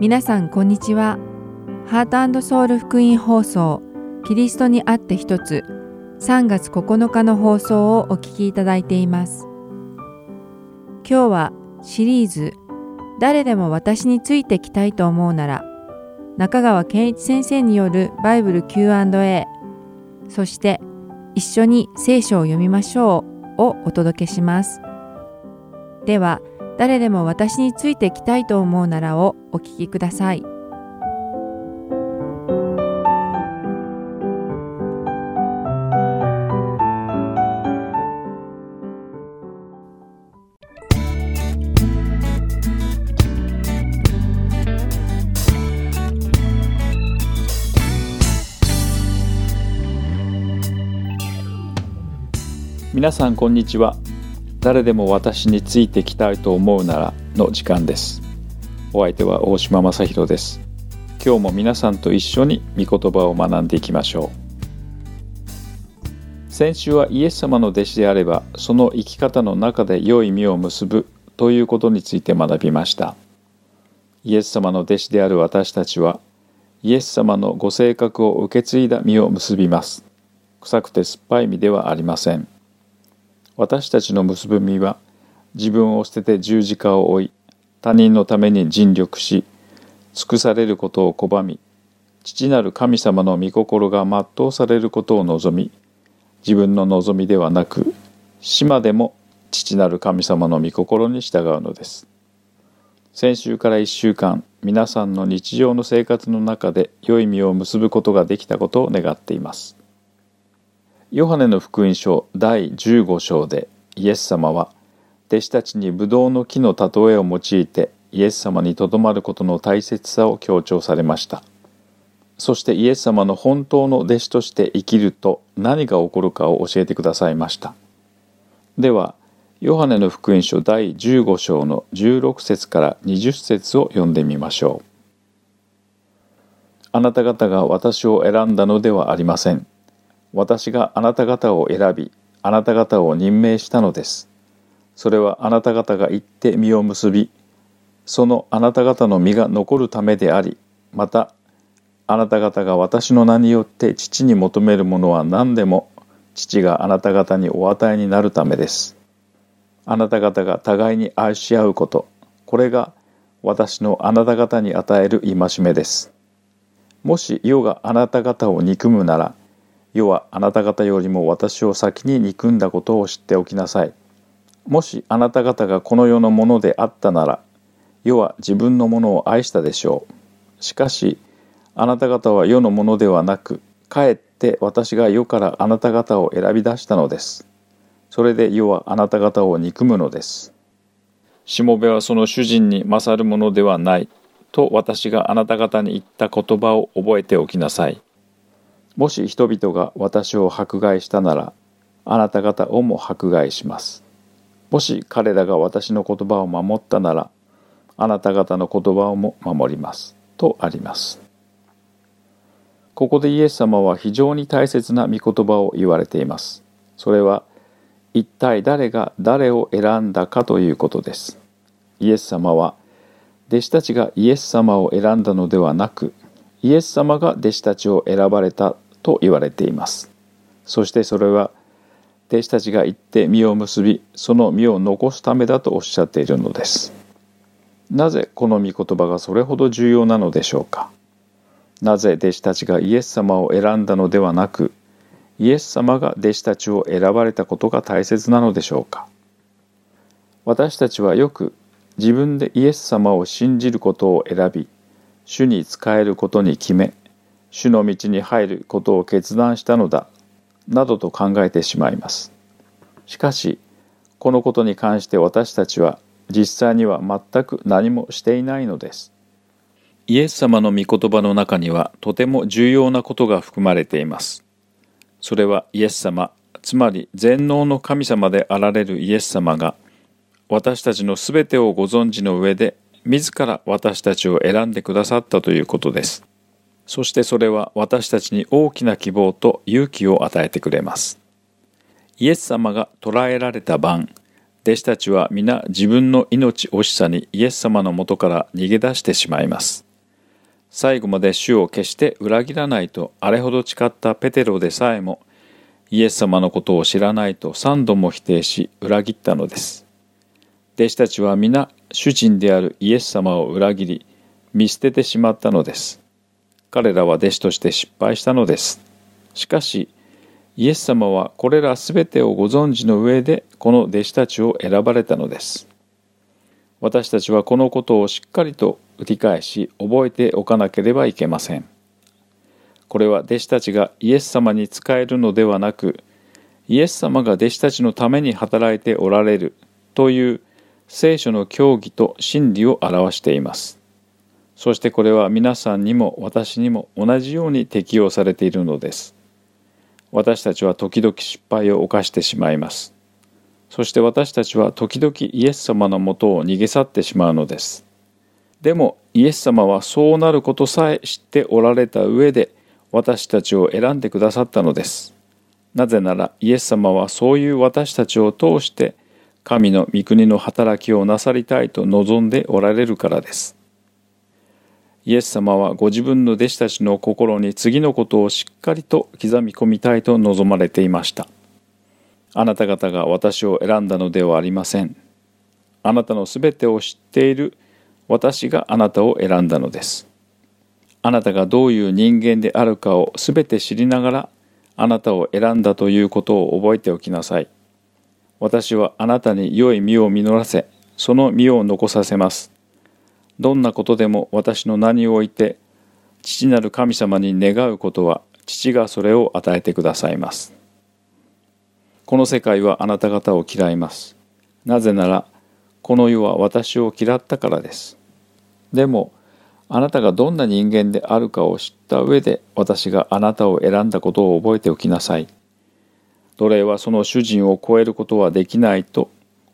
皆さんこんにちは。ハートソウル福音放送キリストにあって一つ3月9日の放送をお聞きいただいています。今日はシリーズ誰でも私についてきたいと思うなら中川健一先生によるバイブル Q&A そして一緒に聖書を読みましょうをお届けします。では誰でも私についてきたいと思うならをお聞きください。皆さんこんにちは誰でも私についてきたいと思うならの時間です。お相手は大島正弘です。今日も皆さんと一緒に御言葉を学んでいきましょう。先週はイエス様の弟子であればその生き方の中で良い実を結ぶということについて学びました。イエス様の弟子である私たちはイエス様のご性格を受け継いだ実を結びます。臭くて酸っぱい実ではありません。私たちの結ぶ身は自分を捨てて十字架を追い他人のために尽力し尽くされることを拒み父なる神様の御心が全うされることを望み自分の望みではなく死までも父なる神様の御心に従うのです。先週から1週間皆さんの日常の生活の中で良い実を結ぶことができたことを願っています。ヨハネの福音書第15章でイエス様は弟子たちにブドウの木の例えを用いてイエス様にとどまることの大切さを強調されました。そしてイエス様の本当の弟子として生きると何が起こるかを教えてくださいました。ではヨハネの福音書第15章の16節から20節を読んでみましょう。あなた方が私を選んだのではありません。私があなた方を選びあなた方を任命したのです。それはあなた方が行って実を結びそのあなた方の実が残るためでありまたあなた方が私の名によって父に求めるものは何でも父があなた方にお与えになるためです。あなた方が互いに愛し合うことこれが私のあなた方に与える戒めです。もし世があなた方を憎むなら世はあなた方よりも私を先に憎んだことを知っておきなさい。もしあなた方がこの世のものであったなら、世は自分のものを愛したでしょう。しかし、あなた方は世のものではなく、かえって私が世からあなた方を選び出したのです。それで世はあなた方を憎むのです。しもべはその主人に勝るものではない、と私があなた方に言った言葉を覚えておきなさい。もし人々が私を迫害したならあなた方をも迫害します。もし彼らが私の言葉を守ったならあなた方の言葉をも守ります。とあります。ここでイエス様は非常に大切な御言葉を言われています。それは一体誰が誰を選んだかということです。イエス様は弟子たちがイエス様を選んだのではなくイエス様が弟子たちを選ばれたと言われています。そしてそれは弟子たちが行って実を結びその実を残すためだとおっしゃっているのです。なぜこの御言葉がそれほど重要なのでしょうか。なぜ弟子たちがイエス様を選んだのではなくイエス様が弟子たちを選ばれたことが大切なのでしょうか。私たちはよく自分でイエス様を信じることを選び主に仕えることに決め主の道に入ることを決断したのだなどと考えてしまいます。しかしこのことに関して私たちは実際には全く何もしていないのです。イエス様の御言葉の中にはとても重要なことが含まれています。それはイエス様つまり全能の神様であられるイエス様が私たちのすべてをご存知の上で自ら私たちを選んでくださったということです。そしてそれは私たちに大きな希望と勇気を与えてくれます。イエス様が捕らえられた晩、弟子たちは皆自分の命惜しさにイエス様のもとから逃げ出してしまいます。最後まで主を決して裏切らないとあれほど誓ったペテロでさえもイエス様のことを知らないと三度も否定し裏切ったのです。弟子たちは皆主人であるイエス様を裏切り見捨ててしまったのです。彼らは弟子として失敗したのです。しかしイエス様はこれらすべてをご存知の上でこの弟子たちを選ばれたのです。私たちはこのことをしっかりと理解し覚えておかなければいけません。これは弟子たちがイエス様に仕えるのではなくイエス様が弟子たちのために働いておられるという聖書の教義と真理を表しています。そしてこれは皆さんにも私にも同じように適用されているのです。私たちは時々失敗を犯してしまいます。そして私たちは時々イエス様のもとを逃げ去ってしまうのです。でもイエス様はそうなることさえ知っておられた上で私たちを選んでくださったのです。なぜならイエス様はそういう私たちを通して神の御国の働きをなさりたいと望んでおられるからです。イエス様はご自分の弟子たちの心に次のことをしっかりと刻み込みたいと望まれていました。あなた方が私を選んだのではありません。あなたのすべてを知っている私があなたを選んだのです。あなたがどういう人間であるかをすべて知りながらあなたを選んだということを覚えておきなさい。私はあなたに良い実を実らせ、その実を残させます。どんなことでも私の名において、父なる神様に願うことは、父がそれを与えてくださいます。この世界はあなた方を嫌います。なぜなら、この世は私を嫌ったからです。でも、あなたがどんな人間であるかを知った上で私があなたを選んだことを覚えておきなさい。奴隷はその主人を超えることはできないと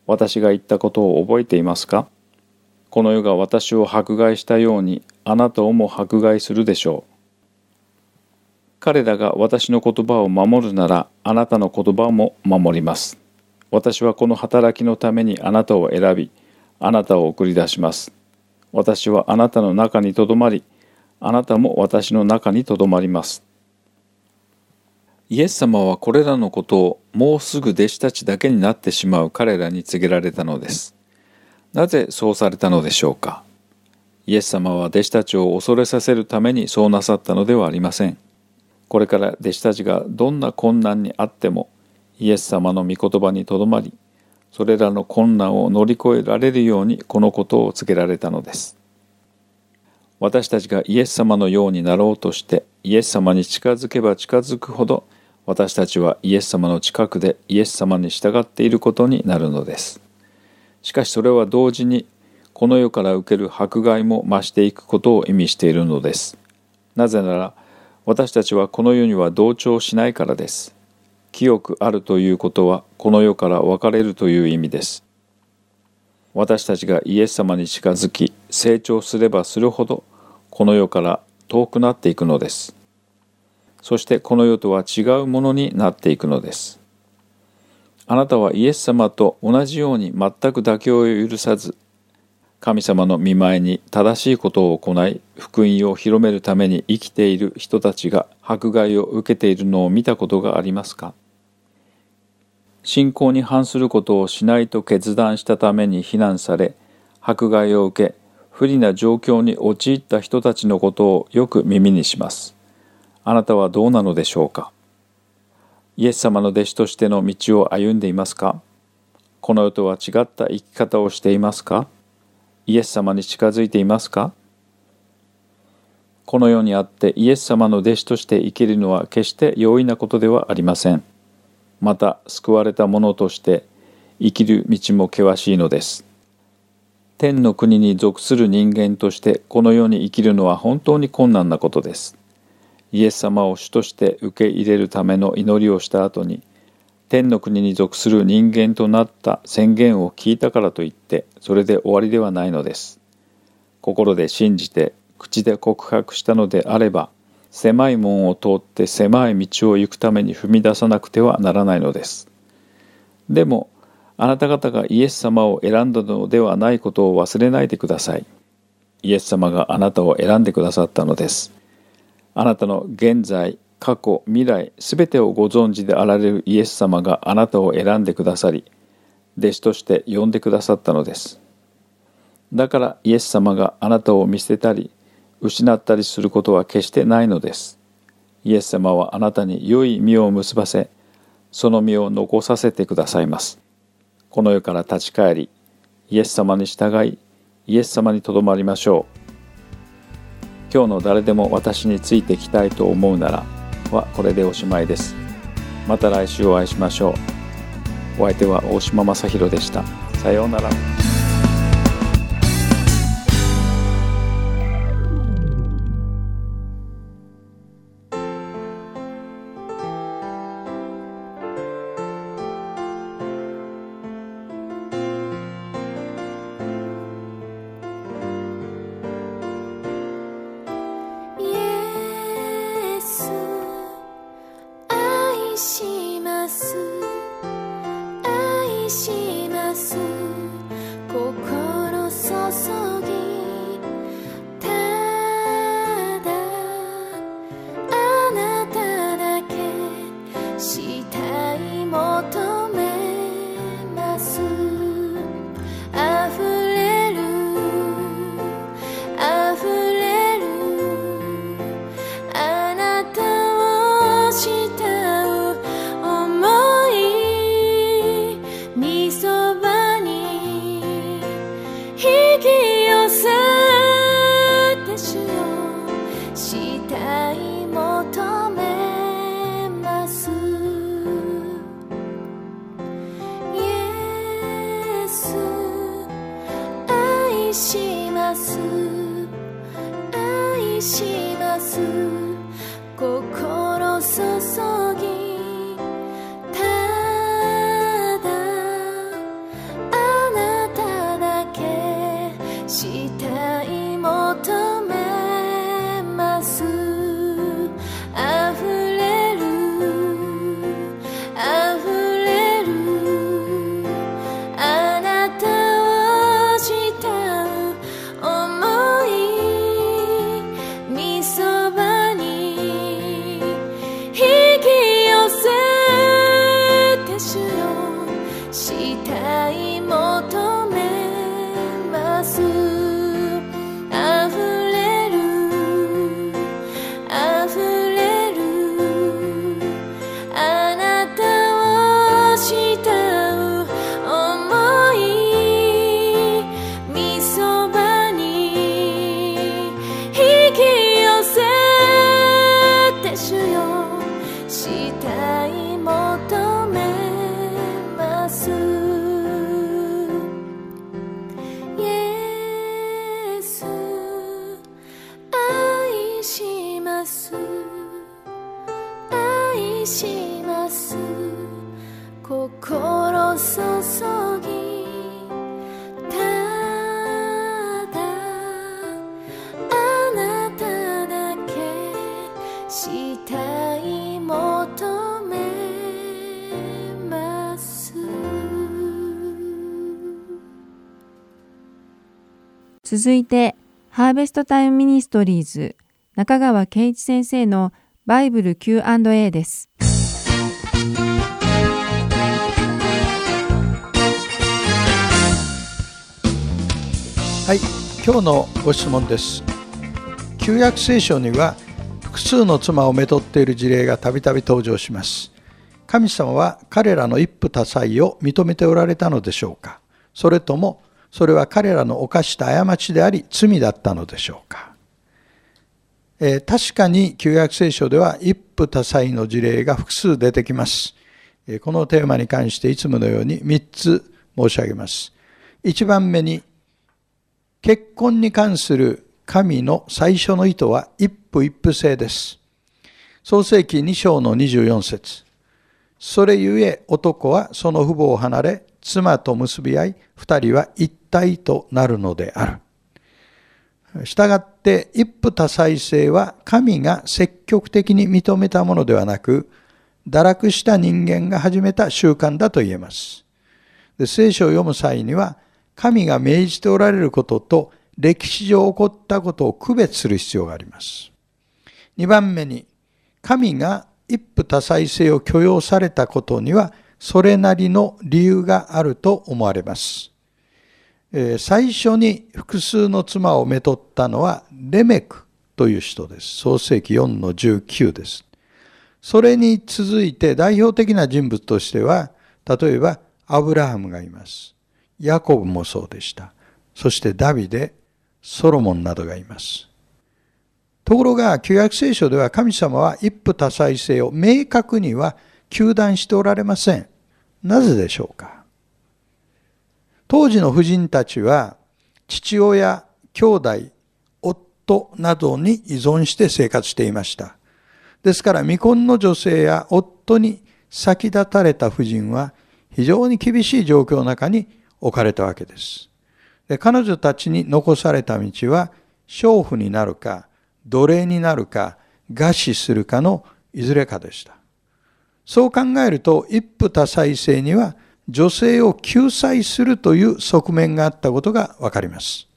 私が言ったことを覚えていますか？この世が私を迫害したようにあなたをも迫害するでしょう。彼らが私の言葉を守るならあなたの言葉も守ります。私はこの働きのためにあなたを選びあなたを送り出します。私はあなたの中にとどまり、あなたも私の中にとどまります。イエス様はこれらのことをもうすぐ弟子たちだけになってしまう彼らに告げられたのです。なぜそうされたのでしょうか？イエス様は弟子たちを恐れさせるためにそうなさったのではありません。これから弟子たちがどんな困難にあってもイエス様の御言葉にとどまりそれらの困難を乗り越えられるようにこのことを告げられたのです。私たちがイエス様のようになろうとしてイエス様に近づけば近づくほど私たちはイエス様の近くでイエス様に従っていることになるのです。しかしそれは同時にこの世から受ける迫害も増していくことを意味しているのです。なぜなら私たちはこの世には同調しないからです。清くあるということはこの世から別れるという意味です。私たちがイエス様に近づき成長すればするほどこの世から遠くなっていくのです。そしてこの世とは違うものになっていくのです。あなたはイエス様と同じように全く妥協を許さず神様の見前に正しいことを行い福音を広めるために生きている人たちが迫害を受けているのを見たことがありますか？信仰に反することをしないと決断したために非難され迫害を受け不利な状況に陥った人たちのことをよく耳にしますあなたはどうなのでしょうか？イエス様の弟子としての道を歩んでいますか？この世とは違った生き方をしていますか？イエス様に近づいていますか？この世にあってイエス様の弟子として生きるのは決して容易なことではありません。また救われた者として生きる道も険しいのです。天の国に属する人間としてこの世に生きるのは本当に困難なことです。イエス様を主として受け入れるための祈りをした後に天の国に属する人間となった宣言を聞いたからといってそれで終わりではないのです。心で信じて口で告白したのであれば狭い門を通って狭い道を行くために踏み出さなくてはならないのです。でもあなた方がイエス様を選んだのではないことを忘れないでください。イエス様があなたを選んでくださったのです。あなたの現在、過去、未来、すべてをご存知であられるイエス様があなたを選んでくださり、弟子として呼んでくださったのです。だからイエス様があなたを見捨てたり、失ったりすることは決してないのです。イエス様はあなたに良い実を結ばせ、その実を残させてくださいます。この世から立ち返り、イエス様に従い、イエス様にとどまりましょう。今日の誰でも私についてきたいと思うならはこれでおしまいです。また来週お会いしましょう。お相手は大島正弘でした。さようなら。ます愛します。愛します。します心注ぎただあなただけしたい求めます続いてハーベストタイムミニストリーズ中川圭一先生のバイブル Q&A です。はい、今日のご質問です。旧約聖書には複数の妻をめとっている事例がたびたび登場します。神様は彼らの一夫多妻を認めておられたのでしょうか。それともそれは彼らの犯した過ちであり罪だったのでしょうか、えー、確かに旧約聖書では一夫多妻の事例が複数出てきます、えー、このテーマに関していつものように3つ申し上げます。1番目に結婚に関する神の最初の意図は一夫一夫制です創世記2章の24節それゆえ男はその父母を離れ妻と結び合い、二人は一体となるのである。したがって一夫多妻制は神が積極的に認めたものではなく、堕落した人間が始めた習慣だと言えます。で聖書を読む際には、神が命じておられることと歴史上起こったことを区別する必要があります。2番目に、神が一夫多妻制を許容されたことには、それなりの理由があると思われます。最初に複数の妻をめとったのはレメクという人です。創世紀4の19です。それに続いて代表的な人物としては、例えばアブラハムがいます。ヤコブもそうでした。そしてダビデ、ソロモンなどがいます。ところが、旧約聖書では神様は一夫多妻制を明確には糾弾しておられません。なぜでしょうか？当時の婦人たちは父親、兄弟、夫などに依存して生活していました。ですから未婚の女性や夫に先立たれた婦人は非常に厳しい状況の中に置かれたわけです。で彼女たちに残された道は娼婦になるか奴隷になるか餓死するかのいずれかでした。そう考えると一夫多妻制には女性を救済するという側面があったことがわかります。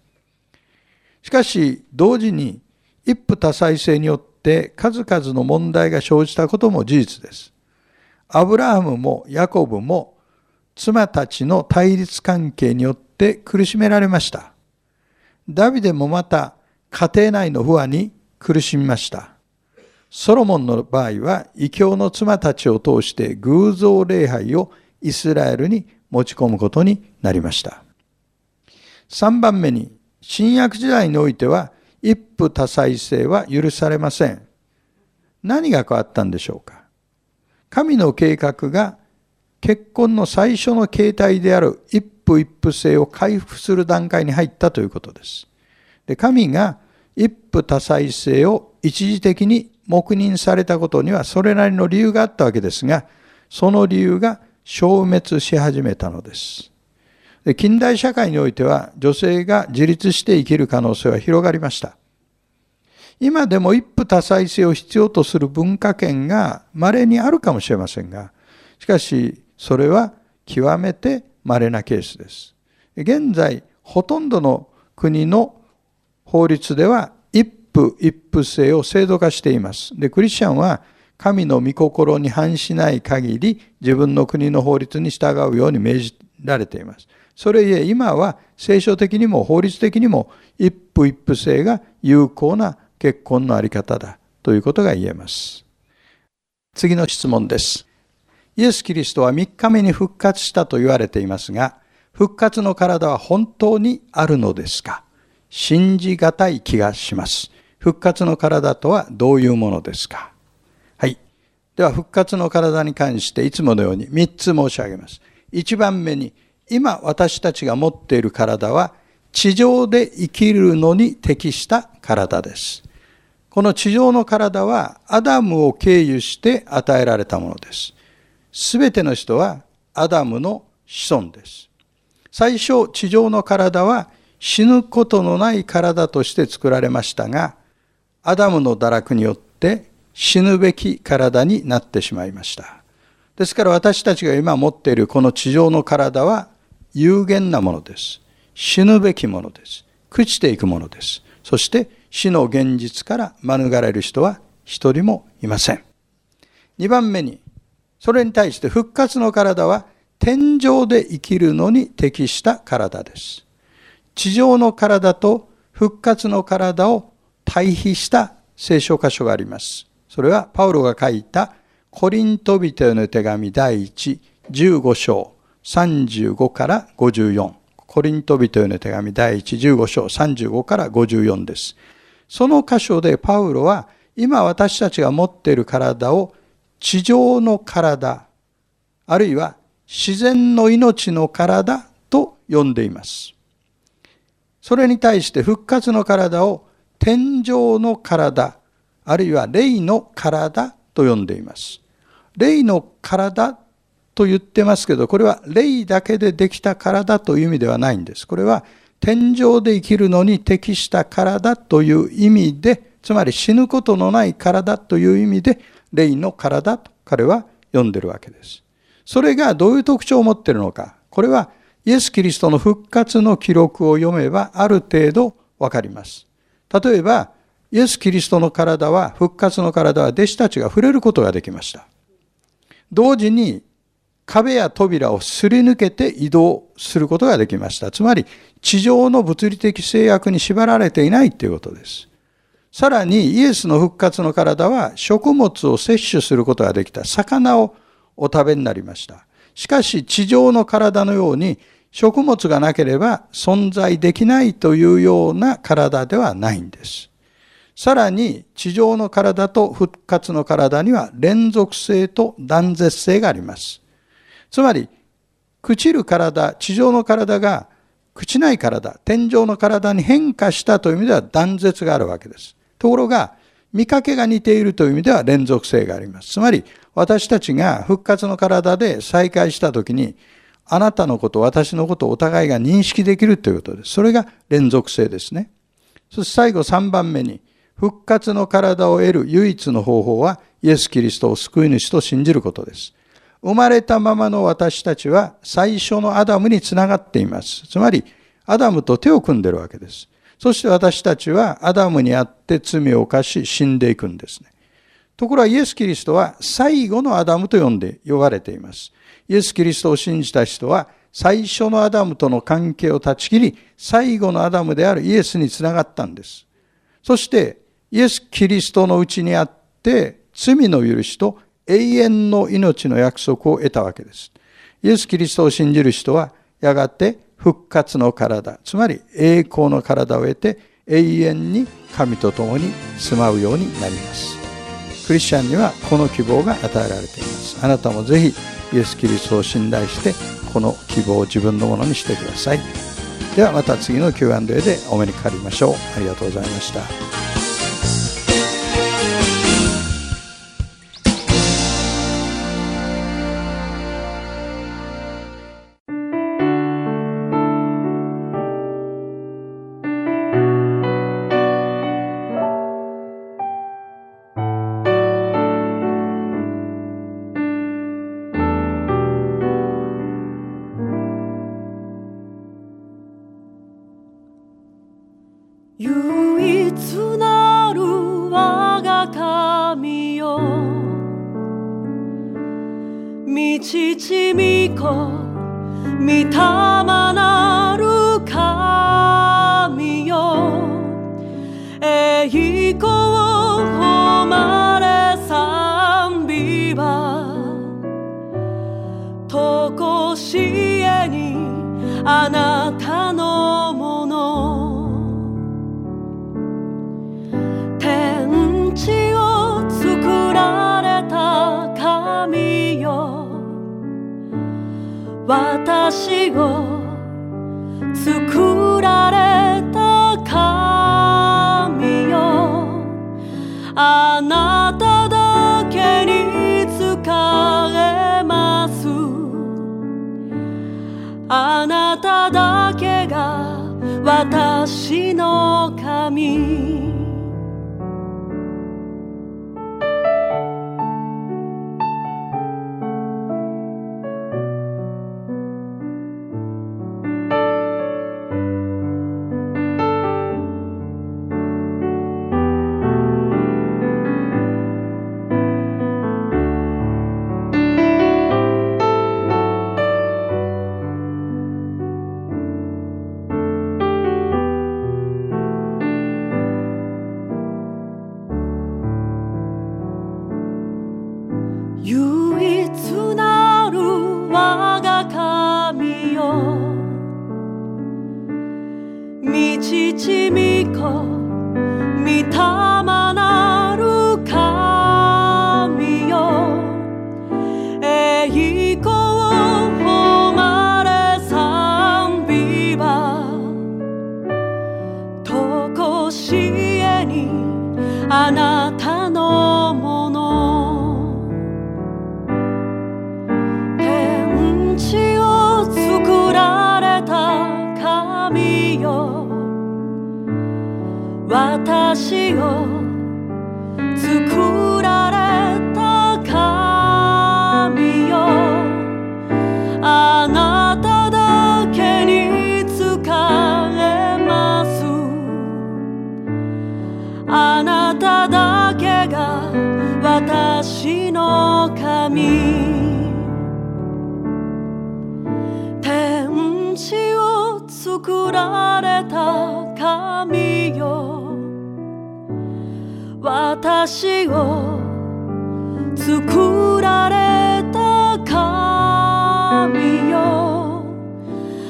しかし、同時に一夫多妻制によって数々の問題が生じたことも事実です。アブラハムもヤコブも妻たちの対立関係によって苦しめられました。ダビデもまた家庭内の不安に苦しみました。ソロモンの場合は異教の妻たちを通して偶像礼拝をイスラエルに持ち込むことになりました。3番目に、新約時代においては、一夫多妻制は許されません。何が変わったんでしょうか神の計画が結婚の最初の形態である一夫一夫制を回復する段階に入ったということです。で神が一夫多妻制を一時的に黙認されたことにはそれなりの理由があったわけですが、その理由が消滅し始めたのです。近代社会においては女性が自立して生きる可能性は広がりました。今でも一夫多妻制を必要とする文化圏が稀にあるかもしれませんが、しかしそれは極めて稀なケースです。現在、ほとんどの国の法律では一夫一夫制を制度化しています。で、クリスチャンは神の御心に反しない限り自分の国の法律に従うように命じられています。それゆえ今は聖書的にも法律的にも一夫一夫制が有効な結婚のあり方だということが言えます。次の質問です。イエス・キリストは3日目に復活したと言われていますが、復活の体は本当にあるのですか？信じがたい気がします。復活の体とはどういうものですか？はいでは復活の体に関していつものように3つ申し上げます。1番目に、今私たちが持っている体は地上で生きるのに適した体です。この地上の体はアダムを経由して与えられたものです。すべての人はアダムの子孫です。最初、地上の体は死ぬことのない体として作られましたが、アダムの堕落によって死ぬべき体になってしまいました。ですから私たちが今持っているこの地上の体は有限なものです。死ぬべきものです。朽ちていくものです。そして死の現実から免れる人は一人もいません。二番目に、それに対して復活の体は天上で生きるのに適した体です。地上の体と復活の体を対比した聖書箇所があります。それはパウロが書いたコリント人への手紙第1、15章35から54。コリント人への手紙第1、15章35から54です。その箇所でパウロは今私たちが持っている体を地上の体、あるいは自然の命の体と呼んでいます。それに対して復活の体を天上の体、あるいは霊の体と呼んでいます。霊の体と言ってますけど、これは霊だけでできた体という意味ではないんです。これは天上で生きるのに適した体という意味で、つまり死ぬことのない体という意味で、霊の体と彼は呼んでるわけです。それがどういう特徴を持っているのか。これはイエス・キリストの復活の記録を読めばある程度わかります。例えば、イエス・キリストの体は、復活の体は弟子たちが触れることができました。同時に壁や扉をすり抜けて移動することができました。つまり、地上の物理的制約に縛られていないということです。さらに、イエスの復活の体は食物を摂取することができた魚をお食べになりました。しかし、地上の体のように食物がなければ存在できないというような体ではないんです。さらに地上の体と復活の体には連続性と断絶性があります。つまり、朽ちる体、地上の体が朽ちない体、天井の体に変化したという意味では断絶があるわけです。ところが、見かけが似ているという意味では連続性があります。つまり、私たちが復活の体で再会したときに、あなたのこと、私のことお互いが認識できるということです。それが連続性ですね。そして最後3番目に、復活の体を得る唯一の方法は、イエス・キリストを救い主と信じることです。生まれたままの私たちは最初のアダムにつながっています。つまり、アダムと手を組んでるわけです。そして私たちはアダムにあって罪を犯し死んでいくんですね。ところがイエス・キリストは最後のアダムと呼んで、呼ばれています。イエス・キリストを信じた人は最初のアダムとの関係を断ち切り、最後のアダムであるイエスにつながったんです。そしてイエス・キリストのうちにあって罪の許しと永遠の命の約束を得たわけです。イエス・キリストを信じる人はやがて復活の体、つまり栄光の体を得て永遠に神と共に住まうようになります。クリスチャンにはこの希望が与えられています。あなたもぜひイエス・キリストを信頼してこの希望を自分のものにしてください。ではまた次の Q&A でお目にかかりましょう。ありがとうございました。父御子御霊なる神よ。栄光誉れ賛美はとこしえにあなた私を作られた神よ。あなただけに使えます。あなただけが私私を作られた神よ。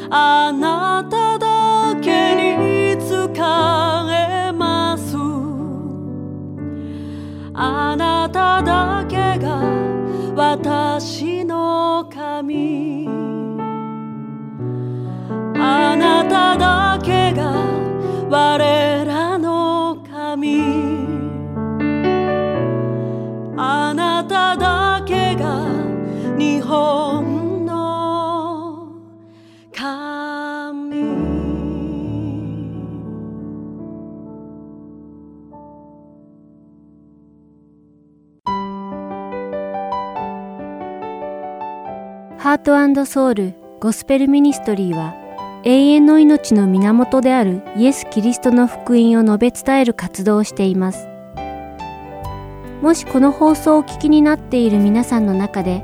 あなただけに使えます。あなただけが私の神。あなただけが我らハートソウルゴスペルミニストリーは永遠の命の源であるイエス・キリストの福音を述べ伝える活動をしています。もしこの放送をお聞きになっている皆さんの中で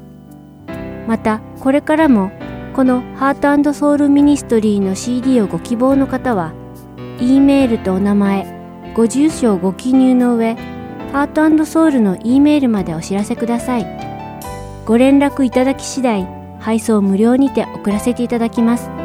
またこれからもこのハートソウルミニストリーの CD をご希望の方は E メールとお名前ご住所をご記入の上ハートソウルの E メールまでお知らせください。ご連絡いただき次第配送無料にて送らせていただきます。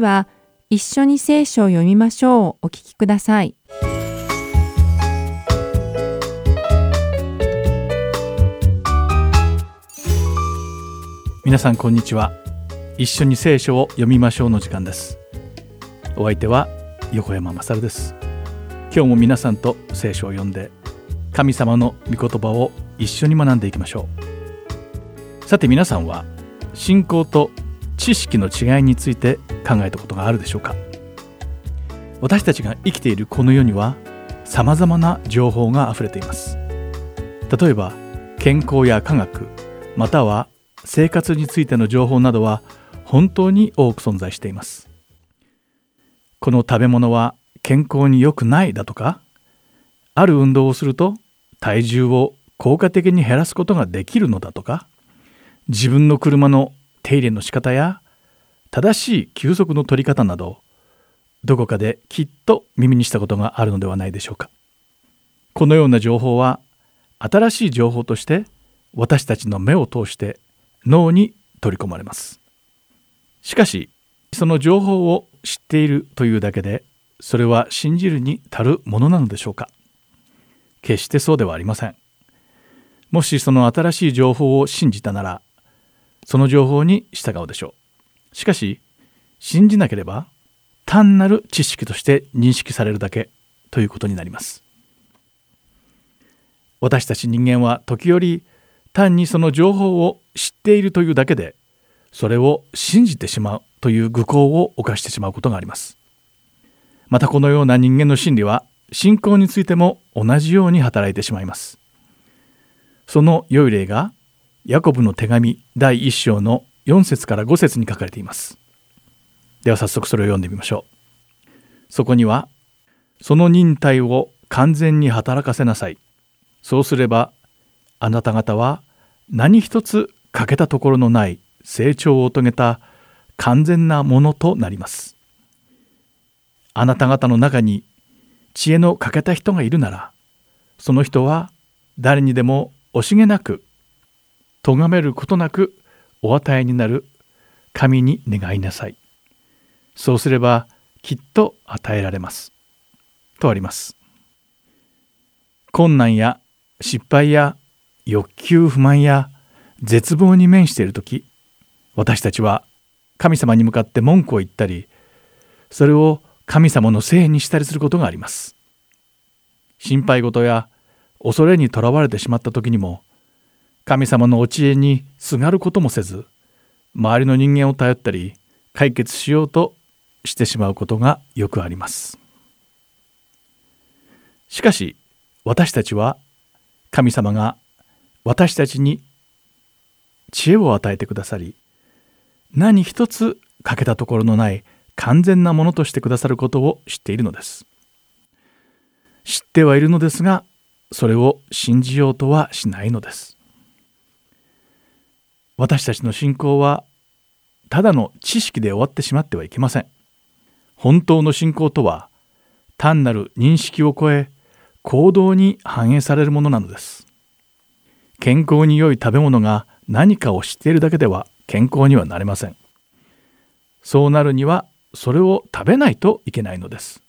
次は一緒に聖書を読みましょうお聞きください。皆さんこんにちは。一緒に聖書を読みましょうの時間です。お相手は横山まさるです。今日も皆さんと聖書を読んで神様の御言葉を一緒に学んでいきましょう。さて皆さんは信仰と知識の違いについて考えたことがあるでしょうか？私たちが生きているこの世には様々な情報があふれています。例えば健康や科学または生活についての情報などは本当に多く存在しています。この食べ物は健康に良くないだとかある運動をすると体重を効果的に減らすことができるのだとか自分の車の手入れの仕方や正しい休息の取り方などどこかできっと耳にしたことがあるのではないでしょうか。このような情報は新しい情報として私たちの目を通して脳に取り込まれます。しかしその情報を知っているというだけでそれは信じるに足るものなのでしょうか。決してそうではありません。もしその新しい情報を信じたならその情報に従うでしょう。しかし信じなければ単なる知識として認識されるだけということになります。私たち人間は時折単にその情報を知っているというだけでそれを信じてしまうという愚行を犯してしまうことがあります。またこのような人間の心理は信仰についても同じように働いてしまいます。その良い例がヤコブの手紙第1章の4節から5節に書かれています。では早速それを読んでみましょう。そこにはその忍耐を完全に働かせなさい。そうすればあなた方は何一つ欠けたところのない成長を遂げた完全なものとなります。あなた方の中に知恵の欠けた人がいるならその人は誰にでも惜しげなく咎めることなくお与えになる神に願いなさい。そうすればきっと与えられます。とあります困難や失敗や欲求不満や絶望に面している時私たちは神様に向かって文句を言ったりそれを神様のせいにしたりすることがあります心配事や恐れにとらわれてしまった時にも神様のお知恵にすがることもせず周りの人間を頼ったり解決しようとしてしまうことがよくあります。しかし私たちは神様が私たちに知恵を与えてくださり何一つ欠けたところのない完全なものとしてくださることを知っているのです。知ってはいるのですがそれを信じようとはしないのです。私たちの信仰はただの知識で終わってしまってはいけません。本当の信仰とは単なる認識を超え行動に反映されるものなのです。健康に良い食べ物が何かを知っているだけでは健康にはなれません。そうなるにはそれを食べないといけないのです。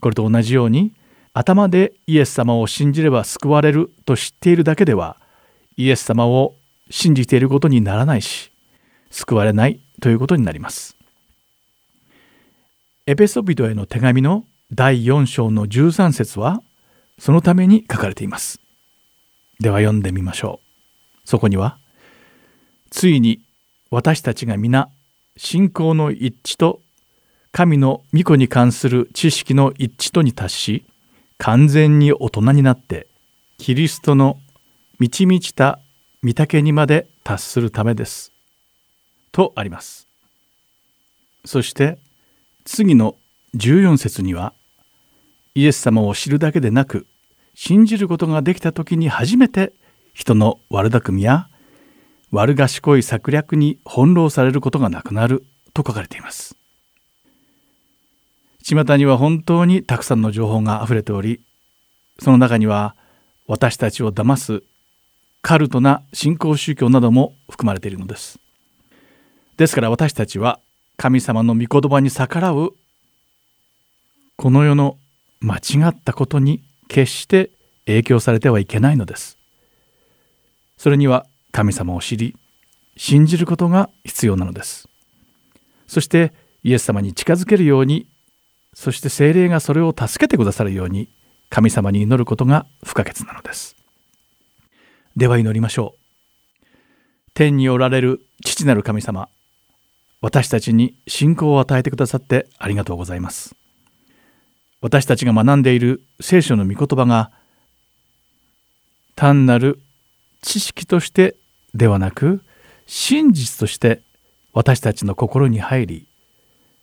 これと同じように頭でイエス様を信じれば救われると知っているだけではイエス様を信じていることにならないし救われないということになります。エペソビトへの手紙の第4章の13節はそのために書かれています。では読んでみましょう。そこにはついに私たちが皆信仰の一致と神の御子に関する知識の一致とに達し完全に大人になってキリストの満ち満ちた御丈にまで達するためです。とあります。そして次の14節にはイエス様を知るだけでなく信じることができた時に初めて人の悪巧みや悪賢い策略に翻弄されることがなくなると書かれています。巷には本当にたくさんの情報があふれておりその中には私たちを騙すカルトな信仰宗教なども含まれているのです。ですから私たちは神様の御言葉に逆らうこの世の間違ったことに決して影響されてはいけないのです。それには神様を知り信じることが必要なのです。そしてイエス様に近づけるようにそして精霊がそれを助けてくださるように神様に祈ることが不可欠なのですでは祈りましょう。天におられる父なる神様私たちに信仰を与えてくださってありがとうございます。私たちが学んでいる聖書の御言葉が単なる知識としてではなく真実として私たちの心に入り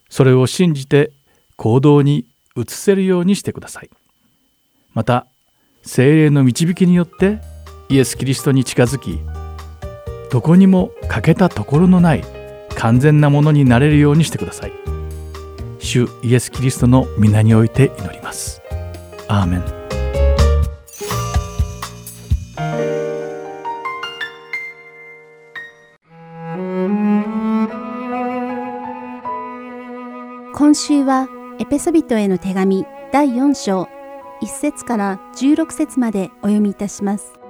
それを信じて行動に移せるようにしてください。また精霊の導きによってイエス・キリストに近づきどこにも欠けたところのない完全なものになれるようにしてください。主イエス・キリストの皆において祈ります。アーメン。今週はエペソビトへの手紙第4章1節から16節までお読みいたします。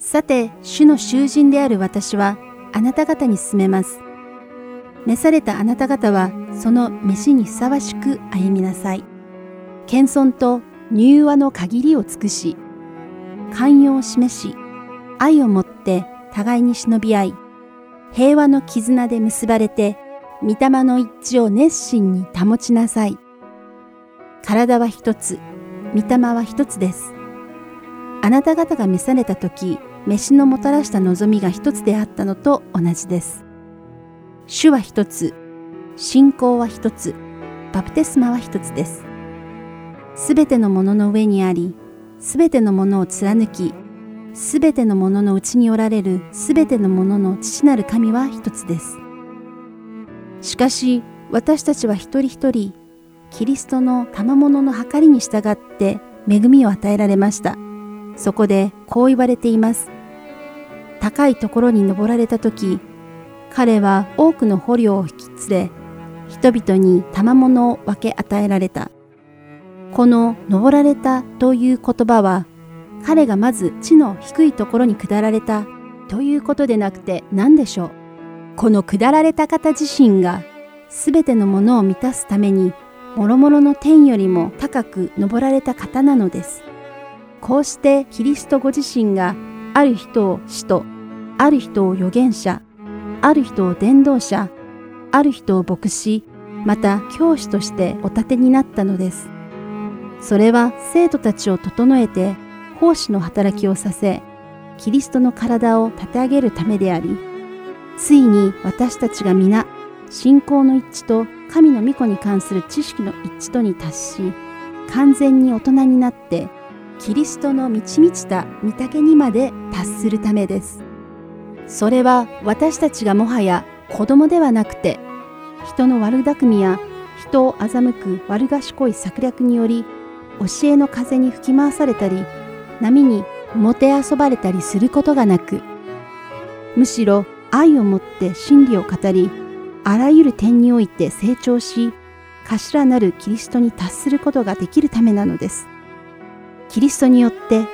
さて、主の囚人である私はあなた方に進めます。召されたあなた方はその飯にふさわしく歩みなさい。謙遜と柔和の限りを尽くし、寛容を示し、愛をもって互いに忍び合い、平和の絆で結ばれて御霊の一致を熱心に保ちなさい。体は一つ、御霊は一つです。あなた方が召された時、飯のもたらした望みが一つであったのと同じです。主は一つ、信仰は一つ、バプテスマは一つです。すべてのものの上にあり、すべてのものを貫き、すべてのもののうちにおられるすべてのものの父なる神は一つです。しかし私たちは一人一人キリストの賜物の計りに従って恵みを与えられました。そこでこう言われています。高いところに登られた時、彼は多くの捕虜を引き連れ、人々に賜物を分け与えられた。この登られたという言葉は彼がまず地の低いところに下られたということでなくて何でしょう？この下られた方自身が全てのものを満たすために諸々の天よりも高く登られた方なのですこうしてキリストご自身がある人を使徒ある人を預言者ある人を伝道者ある人を牧師また教師としてお立てになったのです。それは生徒たちを整えて奉仕の働きをさせキリストの体を立て上げるためでありついに私たちが皆信仰の一致と神の御子に関する知識の一致とに達し完全に大人になってキリストの満ち満ちた御丈にまで達するためです。それは私たちがもはや子供ではなくて人の悪巧みや人を欺く悪賢い策略により教えの風に吹き回されたり波にもてあそばれたりすることがなくむしろ愛をもって真理を語りあらゆる点において成長し頭なるキリストに達することができるためなのです。キリストによって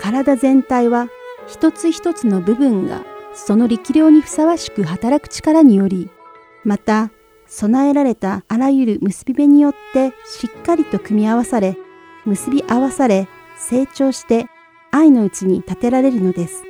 体全体は一つ一つの部分がその力量にふさわしく働く力によりまた備えられたあらゆる結び目によってしっかりと組み合わされ結び合わされ成長して愛のうちに立てられるのです。